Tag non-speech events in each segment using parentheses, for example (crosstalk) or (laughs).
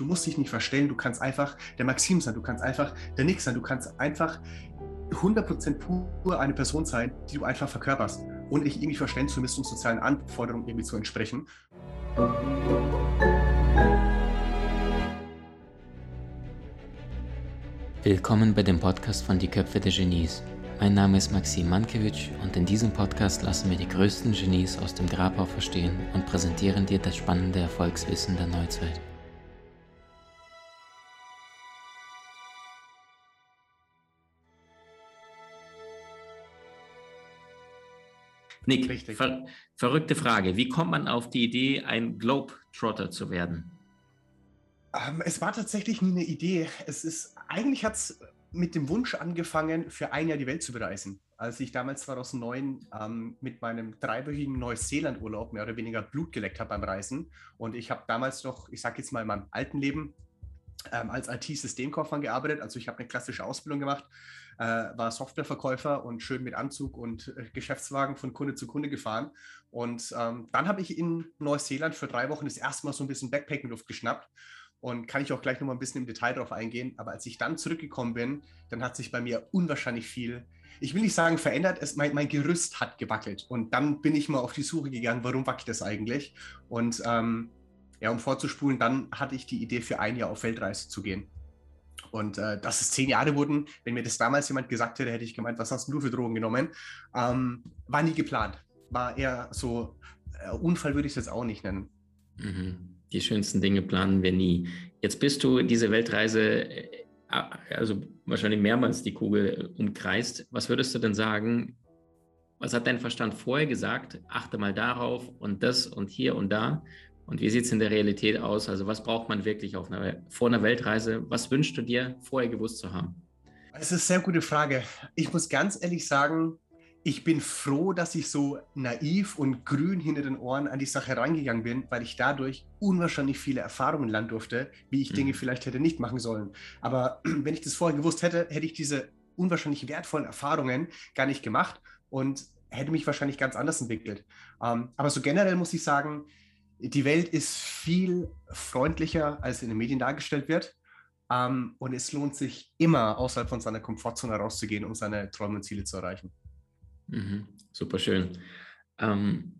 Du musst dich nicht verstellen, du kannst einfach der Maxim sein, du kannst einfach der Nick sein, du kannst einfach 100% pur eine Person sein, die du einfach verkörperst und dich irgendwie verstellen zu müssen, um sozialen Anforderungen irgendwie zu entsprechen. Willkommen bei dem Podcast von Die Köpfe der Genies. Mein Name ist Maxim Mankewitsch und in diesem Podcast lassen wir die größten Genies aus dem Grabau verstehen und präsentieren dir das spannende Erfolgswissen der Neuzeit. Nick, ver verrückte Frage. Wie kommt man auf die Idee, ein Globetrotter zu werden? Ähm, es war tatsächlich nie eine Idee. Es ist, eigentlich hat es mit dem Wunsch angefangen, für ein Jahr die Welt zu bereisen. Als ich damals 2009 ähm, mit meinem dreiwöchigen Neuseeland-Urlaub mehr oder weniger Blut geleckt habe beim Reisen. Und ich habe damals noch, ich sage jetzt mal in meinem alten Leben, ähm, als IT-Systemkaufmann gearbeitet. Also ich habe eine klassische Ausbildung gemacht, äh, war Softwareverkäufer und schön mit Anzug und äh, Geschäftswagen von Kunde zu Kunde gefahren. Und ähm, dann habe ich in Neuseeland für drei Wochen das erste Mal so ein bisschen Backpacking-Luft geschnappt und kann ich auch gleich noch mal ein bisschen im Detail darauf eingehen. Aber als ich dann zurückgekommen bin, dann hat sich bei mir unwahrscheinlich viel, ich will nicht sagen verändert, es, mein, mein Gerüst hat gewackelt. Und dann bin ich mal auf die Suche gegangen, warum wackelt das eigentlich? Und ähm, ja, um vorzuspulen, dann hatte ich die Idee, für ein Jahr auf Weltreise zu gehen. Und äh, dass es zehn Jahre wurden, wenn mir das damals jemand gesagt hätte, hätte ich gemeint, was hast du für Drogen genommen? Ähm, war nie geplant. War eher so, äh, Unfall würde ich es jetzt auch nicht nennen. Mhm die schönsten Dinge planen wir nie. Jetzt bist du diese Weltreise, äh, also wahrscheinlich mehrmals die Kugel umkreist. Was würdest du denn sagen? Was hat dein Verstand vorher gesagt? Achte mal darauf und das und hier und da. Und wie sieht es in der Realität aus? Also was braucht man wirklich auf einer, vor einer Weltreise? Was wünschst du dir vorher gewusst zu haben? Das ist eine sehr gute Frage. Ich muss ganz ehrlich sagen, ich bin froh, dass ich so naiv und grün hinter den Ohren an die Sache rangegangen bin, weil ich dadurch unwahrscheinlich viele Erfahrungen lernen durfte, wie ich mhm. Dinge vielleicht hätte nicht machen sollen. Aber (clears throat) wenn ich das vorher gewusst hätte, hätte ich diese unwahrscheinlich wertvollen Erfahrungen gar nicht gemacht und hätte mich wahrscheinlich ganz anders entwickelt. Ähm, aber so generell muss ich sagen, die Welt ist viel freundlicher, als in den Medien dargestellt wird. Ähm, und es lohnt sich immer, außerhalb von seiner Komfortzone rauszugehen, um seine Träume und Ziele zu erreichen. Mhm, super schön. Ähm,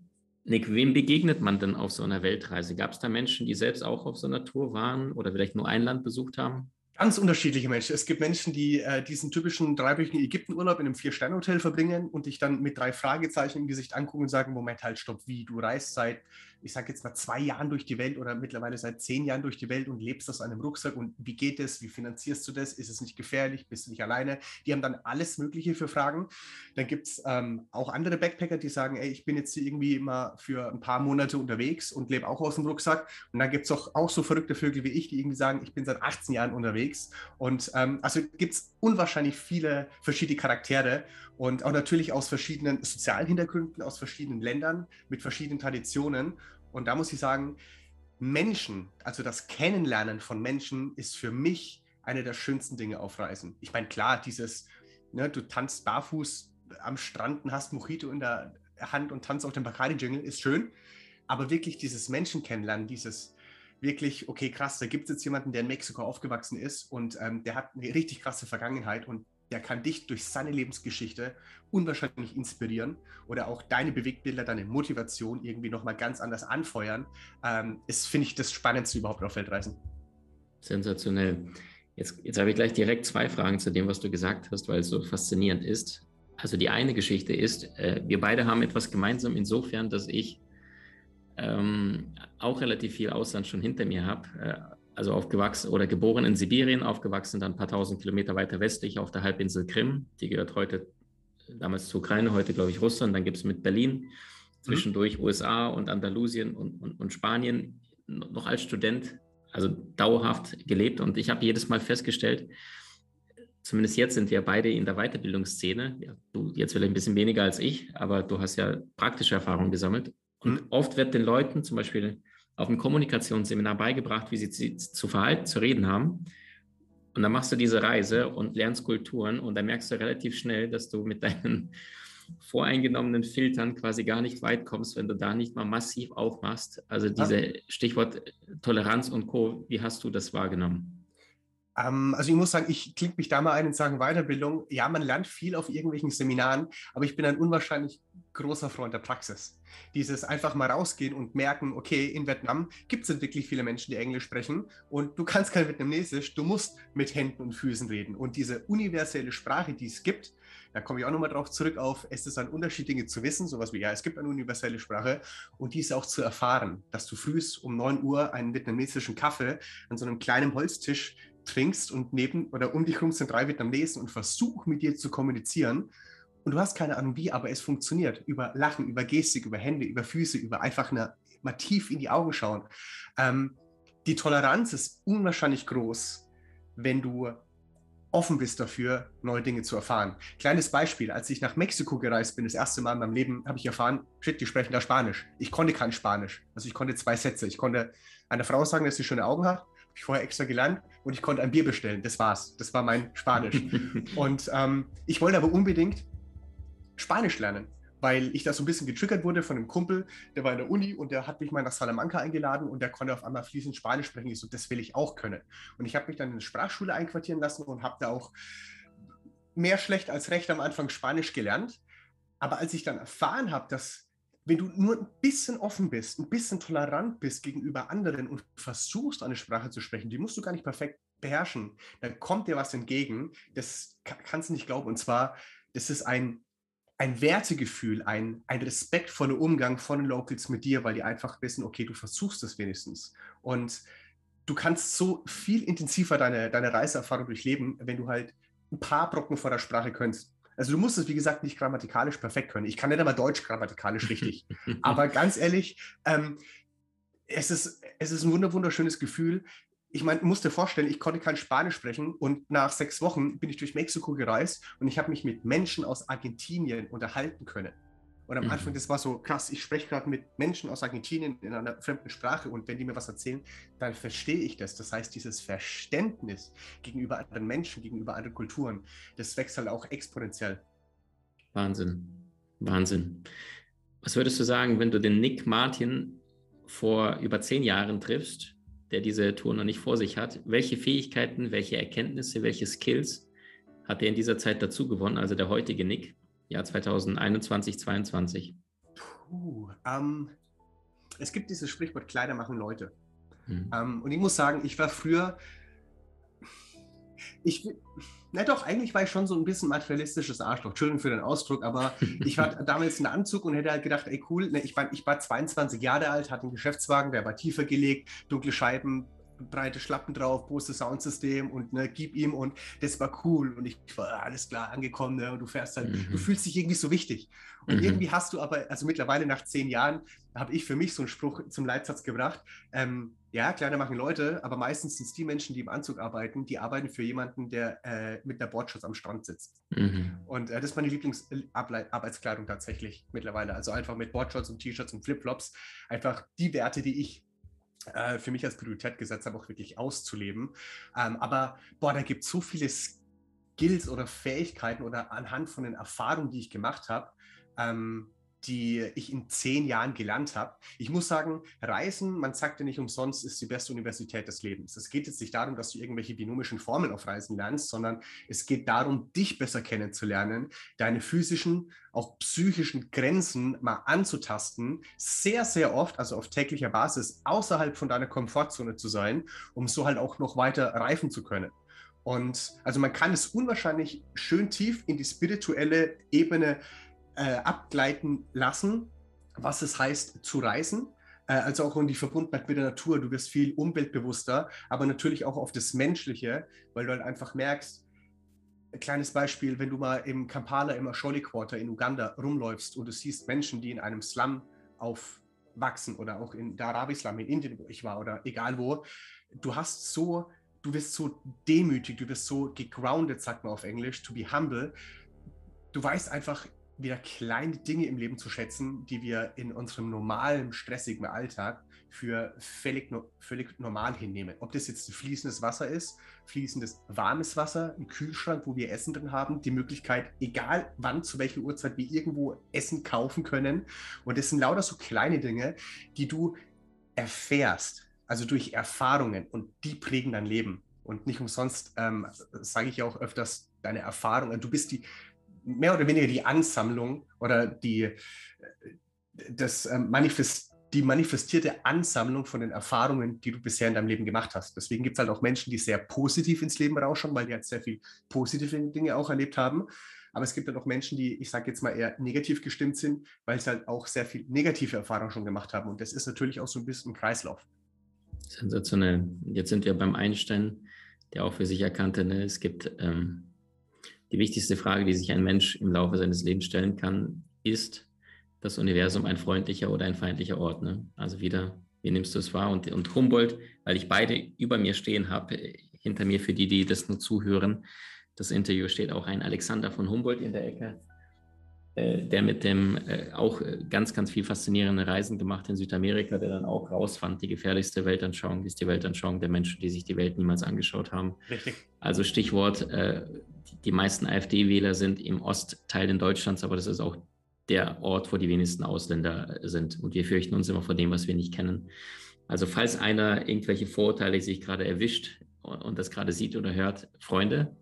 Nick, wem begegnet man denn auf so einer Weltreise? Gab es da Menschen, die selbst auch auf so einer Tour waren oder vielleicht nur ein Land besucht haben? Ganz unterschiedliche Menschen. Es gibt Menschen, die äh, diesen typischen dreiwöchigen Ägyptenurlaub in einem Vier-Sterne-Hotel verbringen und dich dann mit drei Fragezeichen im Gesicht angucken und sagen, Moment, halt, stopp, wie, du reist seit ich sage jetzt mal, zwei Jahren durch die Welt oder mittlerweile seit zehn Jahren durch die Welt und lebst aus einem Rucksack und wie geht es, wie finanzierst du das, ist es nicht gefährlich, bist du nicht alleine? Die haben dann alles Mögliche für Fragen. Dann gibt es ähm, auch andere Backpacker, die sagen, ey, ich bin jetzt hier irgendwie immer für ein paar Monate unterwegs und lebe auch aus dem Rucksack. Und dann gibt es auch, auch so verrückte Vögel wie ich, die irgendwie sagen, ich bin seit 18 Jahren unterwegs. Und ähm, also gibt es unwahrscheinlich viele verschiedene Charaktere und auch natürlich aus verschiedenen sozialen Hintergründen, aus verschiedenen Ländern, mit verschiedenen Traditionen. Und da muss ich sagen, Menschen, also das Kennenlernen von Menschen ist für mich eine der schönsten Dinge auf Reisen. Ich meine, klar, dieses, ne, du tanzt barfuß am Strand und hast Mojito in der Hand und tanzt auf dem Bacardi-Jingle, ist schön. Aber wirklich dieses Menschen kennenlernen, dieses wirklich, okay, krass, da gibt es jetzt jemanden, der in Mexiko aufgewachsen ist und ähm, der hat eine richtig krasse Vergangenheit und der kann dich durch seine Lebensgeschichte unwahrscheinlich inspirieren oder auch deine Bewegbilder, deine Motivation irgendwie nochmal ganz anders anfeuern, ähm, ist, finde ich, das Spannendste überhaupt auf Weltreisen. Sensationell. Jetzt, jetzt habe ich gleich direkt zwei Fragen zu dem, was du gesagt hast, weil es so faszinierend ist. Also die eine Geschichte ist, äh, wir beide haben etwas gemeinsam insofern, dass ich ähm, auch relativ viel Ausland schon hinter mir habe. Äh, also aufgewachsen oder geboren in Sibirien, aufgewachsen dann ein paar tausend Kilometer weiter westlich auf der Halbinsel Krim. Die gehört heute damals zur Ukraine, heute glaube ich Russland. Dann gibt es mit Berlin, zwischendurch mhm. USA und Andalusien und, und, und Spanien noch als Student, also dauerhaft gelebt. Und ich habe jedes Mal festgestellt, zumindest jetzt sind wir beide in der Weiterbildungsszene. Ja, du jetzt vielleicht ein bisschen weniger als ich, aber du hast ja praktische Erfahrungen gesammelt. Und mhm. oft wird den Leuten zum Beispiel auf dem Kommunikationsseminar beigebracht, wie sie zu verhalten, zu reden haben. Und dann machst du diese Reise und lernst Kulturen und dann merkst du relativ schnell, dass du mit deinen (laughs) voreingenommenen Filtern quasi gar nicht weit kommst, wenn du da nicht mal massiv aufmachst. Also diese Stichwort Toleranz und Co., wie hast du das wahrgenommen? Ähm, also ich muss sagen, ich klinge mich da mal ein in Sachen Weiterbildung. Ja, man lernt viel auf irgendwelchen Seminaren, aber ich bin ein unwahrscheinlich großer Freund der Praxis. Dieses einfach mal rausgehen und merken, okay, in Vietnam gibt es wirklich viele Menschen, die Englisch sprechen und du kannst kein Vietnamesisch, du musst mit Händen und Füßen reden. Und diese universelle Sprache, die es gibt, da komme ich auch nochmal drauf zurück auf, es ist ein Unterschied, Dinge zu wissen, sowas wie, ja, es gibt eine universelle Sprache und diese auch zu erfahren, dass du frühst um 9 Uhr einen vietnamesischen Kaffee an so einem kleinen Holztisch trinkst und neben oder um dich herum sind drei Vietnamesen und versuch mit dir zu kommunizieren. Und du hast keine Ahnung wie, aber es funktioniert. Über Lachen, über Gestik, über Hände, über Füße, über einfach eine, mal tief in die Augen schauen. Ähm, die Toleranz ist unwahrscheinlich groß, wenn du offen bist dafür, neue Dinge zu erfahren. Kleines Beispiel, als ich nach Mexiko gereist bin, das erste Mal in meinem Leben, habe ich erfahren, shit, die sprechen da Spanisch. Ich konnte kein Spanisch. Also ich konnte zwei Sätze. Ich konnte einer Frau sagen, dass sie schöne Augen hat habe ich vorher extra gelernt und ich konnte ein Bier bestellen. Das war's. Das war mein Spanisch. (laughs) und ähm, ich wollte aber unbedingt Spanisch lernen, weil ich da so ein bisschen getriggert wurde von einem Kumpel, der war in der Uni und der hat mich mal nach Salamanca eingeladen und der konnte auf einmal fließend Spanisch sprechen. Ich so, das will ich auch können. Und ich habe mich dann in eine Sprachschule einquartieren lassen und habe da auch mehr schlecht als recht am Anfang Spanisch gelernt. Aber als ich dann erfahren habe, dass wenn du nur ein bisschen offen bist, ein bisschen tolerant bist gegenüber anderen und versuchst, eine Sprache zu sprechen, die musst du gar nicht perfekt beherrschen, dann kommt dir was entgegen, das kannst du nicht glauben. Und zwar, das ist ein, ein Wertegefühl, ein, ein respektvoller Umgang von den Locals mit dir, weil die einfach wissen, okay, du versuchst es wenigstens. Und du kannst so viel intensiver deine, deine Reiseerfahrung durchleben, wenn du halt ein paar Brocken vor der Sprache könntest. Also du musst es, wie gesagt, nicht grammatikalisch perfekt können. Ich kann nicht einmal Deutsch grammatikalisch richtig. (laughs) Aber ganz ehrlich, ähm, es, ist, es ist ein wunderschönes Gefühl. Ich meine, musst dir vorstellen, ich konnte kein Spanisch sprechen und nach sechs Wochen bin ich durch Mexiko gereist und ich habe mich mit Menschen aus Argentinien unterhalten können. Und am mhm. Anfang, das war so krass, ich spreche gerade mit Menschen aus Argentinien in einer fremden Sprache und wenn die mir was erzählen, dann verstehe ich das. Das heißt, dieses Verständnis gegenüber anderen Menschen, gegenüber anderen Kulturen, das wächst halt auch exponentiell. Wahnsinn, Wahnsinn. Was würdest du sagen, wenn du den Nick Martin vor über zehn Jahren triffst, der diese Tour noch nicht vor sich hat? Welche Fähigkeiten, welche Erkenntnisse, welche Skills hat er in dieser Zeit dazu gewonnen, also der heutige Nick? Jahr 2021, 2022? Puh, ähm, es gibt dieses Sprichwort, Kleider machen Leute. Mhm. Ähm, und ich muss sagen, ich war früher, ich, na doch, eigentlich war ich schon so ein bisschen materialistisches Arschloch. Entschuldigung für den Ausdruck, aber (laughs) ich war damals in Anzug und hätte halt gedacht, ey cool, ne, ich, war, ich war 22 Jahre alt, hatte einen Geschäftswagen, der war tiefer gelegt, dunkle Scheiben, breite Schlappen drauf, Bose Soundsystem und ne, gib ihm und das war cool und ich war ah, alles klar angekommen ne, und du fährst dann, mhm. du fühlst dich irgendwie so wichtig. Und mhm. irgendwie hast du aber, also mittlerweile nach zehn Jahren, habe ich für mich so einen Spruch zum Leitsatz gebracht. Ähm, ja, Kleider machen Leute, aber meistens sind es die Menschen, die im Anzug arbeiten, die arbeiten für jemanden, der äh, mit einer Bordschutz am Strand sitzt. Mhm. Und äh, das ist meine Lieblingsarbeitskleidung tatsächlich mittlerweile. Also einfach mit Boardshorts und T-Shirts und Flipflops. Einfach die Werte, die ich äh, für mich als Priorität gesetzt habe, auch wirklich auszuleben. Ähm, aber boah, da gibt es so viele Skills oder Fähigkeiten oder anhand von den Erfahrungen, die ich gemacht habe, ähm, die ich in zehn Jahren gelernt habe. Ich muss sagen, Reisen, man sagt ja nicht umsonst, ist die beste Universität des Lebens. Es geht jetzt nicht darum, dass du irgendwelche binomischen Formeln auf Reisen lernst, sondern es geht darum, dich besser kennenzulernen, deine physischen, auch psychischen Grenzen mal anzutasten, sehr, sehr oft, also auf täglicher Basis, außerhalb von deiner Komfortzone zu sein, um so halt auch noch weiter reifen zu können. Und also man kann es unwahrscheinlich schön tief in die spirituelle Ebene äh, abgleiten lassen, was es heißt zu reisen. Äh, also auch in die Verbundenheit mit der Natur. Du wirst viel umweltbewusster, aber natürlich auch auf das Menschliche, weil du halt einfach merkst, ein kleines Beispiel, wenn du mal im Kampala, im Asholi Quarter in Uganda rumläufst und du siehst Menschen, die in einem Slum aufwachsen oder auch in Dharavi-Slum in Indien, wo ich war oder egal wo, du hast so, du wirst so demütig, du wirst so gegroundet, sagt man auf Englisch, to be humble. Du weißt einfach, wieder kleine Dinge im Leben zu schätzen, die wir in unserem normalen, stressigen Alltag für völlig, völlig normal hinnehmen. Ob das jetzt fließendes Wasser ist, fließendes warmes Wasser, ein Kühlschrank, wo wir Essen drin haben, die Möglichkeit, egal wann, zu welcher Uhrzeit wir irgendwo Essen kaufen können. Und das sind lauter so kleine Dinge, die du erfährst, also durch Erfahrungen und die prägen dein Leben. Und nicht umsonst ähm, sage ich ja auch öfters, deine Erfahrungen, du bist die mehr oder weniger die Ansammlung oder die, das ähm, Manifest, die manifestierte Ansammlung von den Erfahrungen, die du bisher in deinem Leben gemacht hast. Deswegen gibt es halt auch Menschen, die sehr positiv ins Leben rausschauen, weil die halt sehr viel positive Dinge auch erlebt haben. Aber es gibt halt auch Menschen, die, ich sage jetzt mal, eher negativ gestimmt sind, weil sie halt auch sehr viel negative Erfahrungen schon gemacht haben. Und das ist natürlich auch so ein bisschen ein Kreislauf. Sensationell. Jetzt sind wir beim Einstein, der auch für sich erkannte, ne, es gibt ähm, die wichtigste Frage, die sich ein Mensch im Laufe seines Lebens stellen kann, ist das Universum ein freundlicher oder ein feindlicher Ort? Ne? Also wieder, wie nimmst du es wahr? Und, und Humboldt, weil ich beide über mir stehen habe, hinter mir für die, die das nur zuhören, das Interview steht auch ein Alexander von Humboldt in der Ecke, äh, der mit dem äh, auch äh, ganz, ganz viel faszinierende Reisen gemacht in Südamerika, der dann auch rausfand, die gefährlichste Weltanschauung ist die Weltanschauung der Menschen, die sich die Welt niemals angeschaut haben. Richtig. Also Stichwort, die meisten AfD-Wähler sind im Ostteil in Deutschlands, aber das ist auch der Ort, wo die wenigsten Ausländer sind. Und wir fürchten uns immer vor dem, was wir nicht kennen. Also falls einer irgendwelche Vorurteile sich gerade erwischt und das gerade sieht oder hört, Freunde,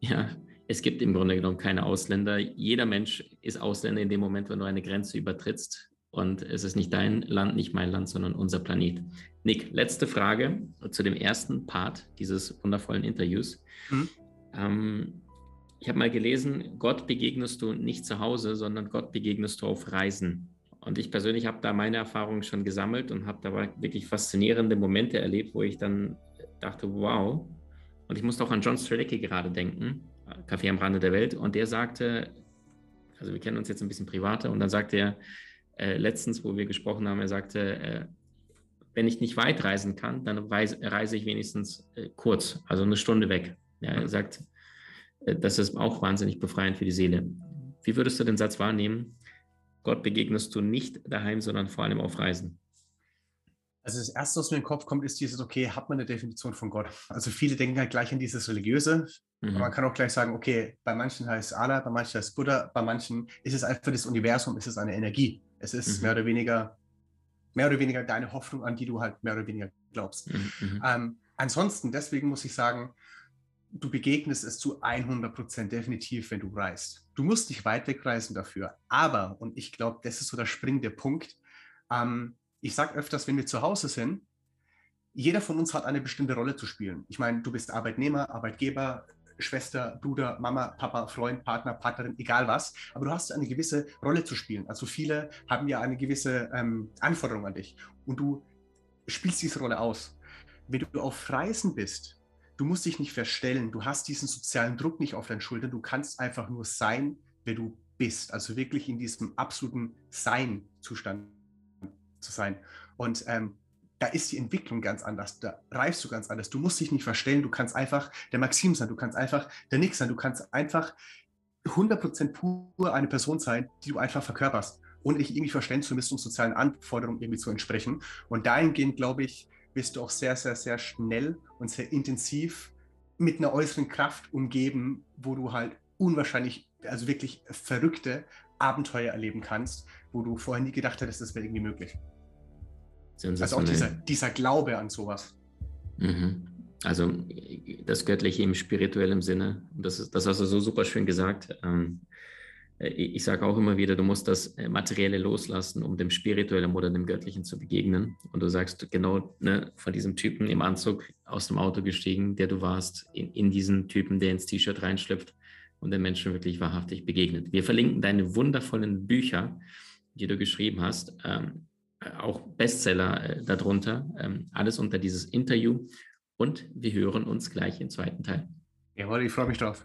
ja, es gibt im Grunde genommen keine Ausländer. Jeder Mensch ist Ausländer in dem Moment, wenn du eine Grenze übertrittst. Und es ist nicht dein Land, nicht mein Land, sondern unser Planet. Nick, letzte Frage zu dem ersten Part dieses wundervollen Interviews. Mhm. Ähm, ich habe mal gelesen, Gott begegnest du nicht zu Hause, sondern Gott begegnest du auf Reisen. Und ich persönlich habe da meine Erfahrungen schon gesammelt und habe da wirklich faszinierende Momente erlebt, wo ich dann dachte, wow. Und ich musste auch an John Strelecki gerade denken, Café am Rande der Welt. Und der sagte, also wir kennen uns jetzt ein bisschen privater, und dann sagte er äh, letztens, wo wir gesprochen haben, er sagte, äh, wenn ich nicht weit reisen kann, dann reise ich wenigstens äh, kurz, also eine Stunde weg. Ja, er sagt, äh, das ist auch wahnsinnig befreiend für die Seele. Wie würdest du den Satz wahrnehmen? Gott begegnest du nicht daheim, sondern vor allem auf Reisen. Also das Erste, was mir in den Kopf kommt, ist dieses, okay, hat man eine Definition von Gott? Also viele denken halt gleich an dieses Religiöse. Mhm. man kann auch gleich sagen, okay, bei manchen heißt Allah, bei manchen heißt Buddha, bei manchen ist es einfach das Universum, ist es eine Energie. Es ist mhm. mehr oder weniger, mehr oder weniger deine Hoffnung, an die du halt mehr oder weniger glaubst. Mhm. mhm. Ähm, ansonsten, deswegen muss ich sagen, du begegnest es zu 100 Prozent definitiv, wenn du reist. Du musst nicht weit wegreisen dafür. Aber, und ich glaube, das ist so der springende Punkt, ähm, ich sage öfters, wenn wir zu Hause sind, jeder von uns hat eine bestimmte Rolle zu spielen. Ich meine, du bist Arbeitnehmer, Arbeitgeber, Schwester, Bruder, Mama, Papa, Freund, Partner, Partnerin, egal was, aber du hast eine gewisse Rolle zu spielen. Also viele haben ja eine gewisse ähm, Anforderung an dich und du spielst diese Rolle aus. Wenn du auf Reisen bist, du musst dich nicht verstellen, du hast diesen sozialen Druck nicht auf deinen Schultern, du kannst einfach nur sein, wer du bist. Also wirklich in diesem absoluten Sein-Zustand zu sein. Und ähm, da ist die Entwicklung ganz anders, da reifst du ganz anders. Du musst dich nicht verstellen, du kannst einfach der Maxim sein, du kannst einfach der Nick sein, du kannst einfach 100% pur eine Person sein, die du einfach verkörperst, ohne dich irgendwie verstellen zu müssen, um sozialen Anforderungen irgendwie zu entsprechen. Und dahingehend, glaube ich, wirst du auch sehr, sehr, sehr schnell und sehr intensiv mit einer äußeren Kraft umgeben, wo du halt unwahrscheinlich, also wirklich verrückte Abenteuer erleben kannst, wo du vorher nie gedacht hättest, das wäre irgendwie möglich. Also auch dieser, dieser Glaube an sowas. Mhm. Also das Göttliche im spirituellen Sinne. Das, ist, das hast du so super schön gesagt. Ähm, ich sage auch immer wieder, du musst das Materielle loslassen, um dem Spirituellen oder dem Göttlichen zu begegnen. Und du sagst genau ne, von diesem Typen im Anzug aus dem Auto gestiegen, der du warst, in, in diesen Typen, der ins T-Shirt reinschlüpft und den Menschen wirklich wahrhaftig begegnet. Wir verlinken deine wundervollen Bücher, die du geschrieben hast. Ähm, auch Bestseller äh, darunter. Ähm, alles unter dieses Interview. Und wir hören uns gleich im zweiten Teil. Jawohl, ich freue mich drauf.